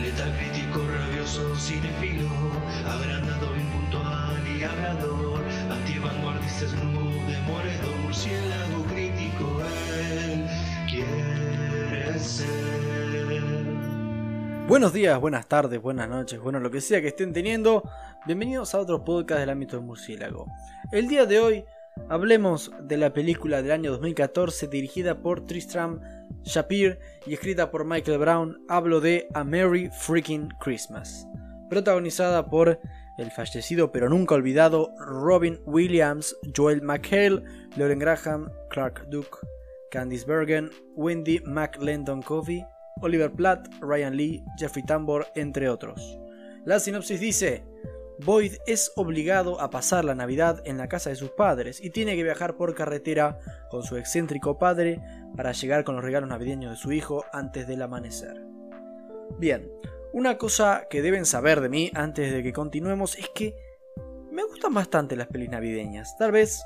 Letal crítico, rabioso, cinefilo, agrandado, impuntual y hablador, antivanguardista, snoop, demoledor, murciélago crítico, él quiere ser. Buenos días, buenas tardes, buenas noches, bueno, lo que sea que estén teniendo, bienvenidos a otro podcast del ámbito del murciélago. El día de hoy hablemos de la película del año 2014 dirigida por Tristram Shapir y escrita por Michael Brown. Hablo de A Merry Freaking Christmas, protagonizada por el fallecido pero nunca olvidado Robin Williams, Joel McHale, Lauren Graham, Clark Duke, Candice Bergen, Wendy McLendon Covey, Oliver Platt, Ryan Lee, Jeffrey Tambor, entre otros. La sinopsis dice: Boyd es obligado a pasar la Navidad en la casa de sus padres y tiene que viajar por carretera con su excéntrico padre para llegar con los regalos navideños de su hijo antes del amanecer. Bien, una cosa que deben saber de mí antes de que continuemos es que me gustan bastante las pelis navideñas. Tal vez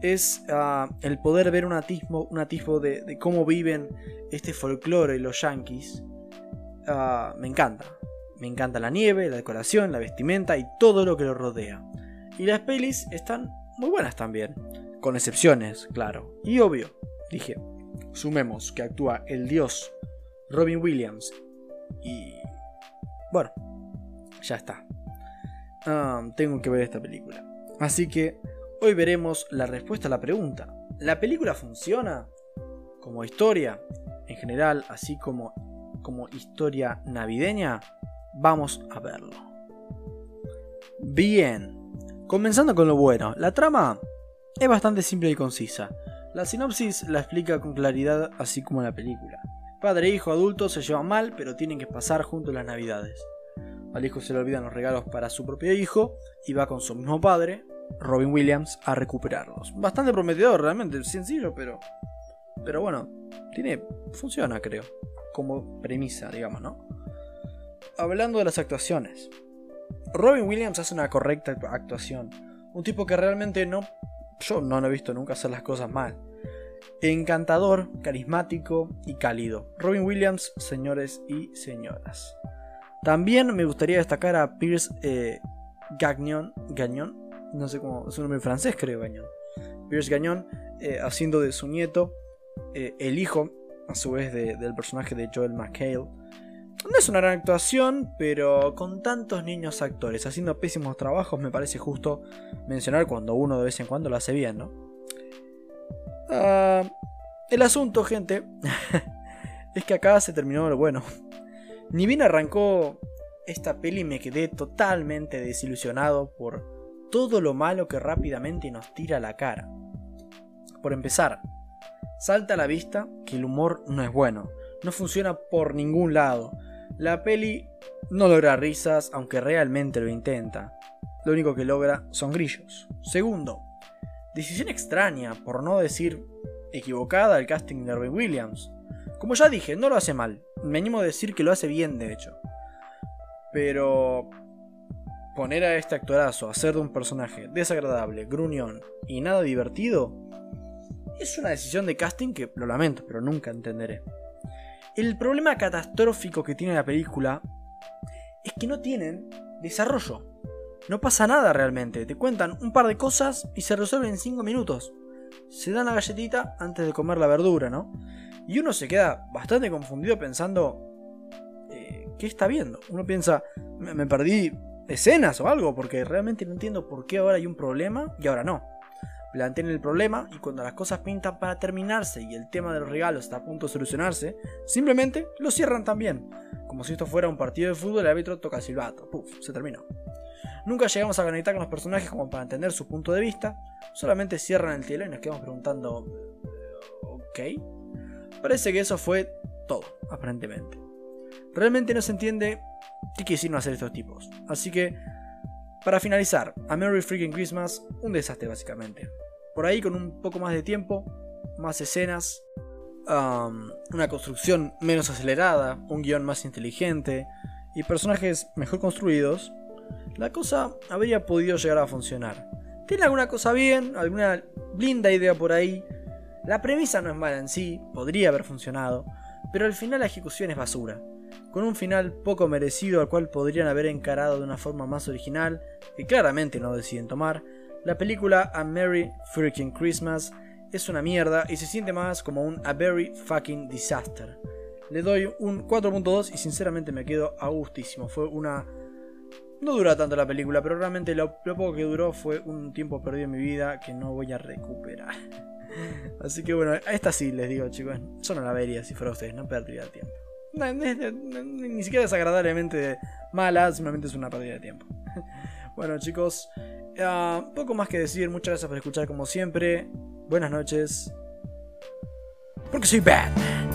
es ah, el poder ver un atismo, un atisbo de, de cómo viven este folclore los yankees. Ah, me encanta. Me encanta la nieve, la decoración, la vestimenta y todo lo que lo rodea. Y las pelis están muy buenas también. Con excepciones, claro. Y obvio, dije, sumemos que actúa el dios Robin Williams y... Bueno, ya está. Ah, tengo que ver esta película. Así que hoy veremos la respuesta a la pregunta. ¿La película funciona? Como historia, en general, así como, como historia navideña, vamos a verlo. Bien, comenzando con lo bueno, la trama es bastante simple y concisa. La sinopsis la explica con claridad así como la película. Padre e hijo adultos se llevan mal, pero tienen que pasar juntos las navidades. Al hijo se le olvidan los regalos para su propio hijo y va con su mismo padre, Robin Williams, a recuperarlos. Bastante prometedor, realmente, sencillo, pero. Pero bueno, tiene. funciona, creo. Como premisa, digamos, ¿no? Hablando de las actuaciones. Robin Williams hace una correcta actuación. Un tipo que realmente no. Yo no lo he visto nunca hacer las cosas mal. Encantador, carismático y cálido. Robin Williams, señores y señoras. También me gustaría destacar a Pierce eh, Gagnon. Gagnon. No sé cómo. Es un nombre francés, creo, Gagnon. Pierce Gagnon, eh, haciendo de su nieto eh, el hijo, a su vez, de, del personaje de Joel McHale. No es una gran actuación, pero con tantos niños actores haciendo pésimos trabajos, me parece justo mencionar cuando uno de vez en cuando lo hace bien, ¿no? Ah, el asunto, gente, es que acá se terminó lo bueno. Ni bien arrancó esta peli me quedé totalmente desilusionado por todo lo malo que rápidamente nos tira a la cara. Por empezar, salta a la vista que el humor no es bueno, no funciona por ningún lado. La peli no logra risas, aunque realmente lo intenta. Lo único que logra son grillos. Segundo, decisión extraña, por no decir equivocada, el casting de Robin Williams. Como ya dije, no lo hace mal. Me animo a decir que lo hace bien, de hecho. Pero poner a este actorazo a hacer de un personaje desagradable, gruñón y nada divertido es una decisión de casting que lo lamento, pero nunca entenderé. El problema catastrófico que tiene la película es que no tienen desarrollo. No pasa nada realmente. Te cuentan un par de cosas y se resuelven en 5 minutos. Se dan la galletita antes de comer la verdura, ¿no? Y uno se queda bastante confundido pensando... Eh, ¿Qué está viendo? Uno piensa, me, me perdí escenas o algo, porque realmente no entiendo por qué ahora hay un problema y ahora no. Plantean el problema y cuando las cosas pintan para terminarse y el tema de los regalos está a punto de solucionarse, simplemente lo cierran también. Como si esto fuera un partido de fútbol, el árbitro toca el silbato. Puf, se terminó. Nunca llegamos a conectar con los personajes como para entender su punto de vista, solamente cierran el telón y nos quedamos preguntando, ¿ok? Parece que eso fue todo, aparentemente. Realmente no se entiende qué quisieron hacer estos tipos. Así que, para finalizar, A Merry Freaking Christmas, un desastre básicamente. Por ahí con un poco más de tiempo, más escenas, una construcción menos acelerada, un guion más inteligente y personajes mejor construidos, la cosa habría podido llegar a funcionar. Tiene alguna cosa bien, alguna linda idea por ahí. La premisa no es mala en sí, podría haber funcionado, pero al final la ejecución es basura. con un final poco merecido al cual podrían haber encarado de una forma más original, que claramente no deciden tomar, la película A Merry Freaking Christmas es una mierda y se siente más como un A Very Fucking Disaster. Le doy un 4.2 y sinceramente me quedo a gustísimo. Fue una... No dura tanto la película, pero realmente lo, poco que duró fue un tiempo perdido en mi vida que no voy a recuperar. Así que bueno, esta sí les digo chicos, solo la vería si fuera ustedes, no de tiempo. ni siquiera desagradablemente mala, simplemente es una pérdida de tiempo. bueno chicos, ah, poco más que decir, muchas gracias por escuchar como siempre. Buenas noches. Porque soy Batman.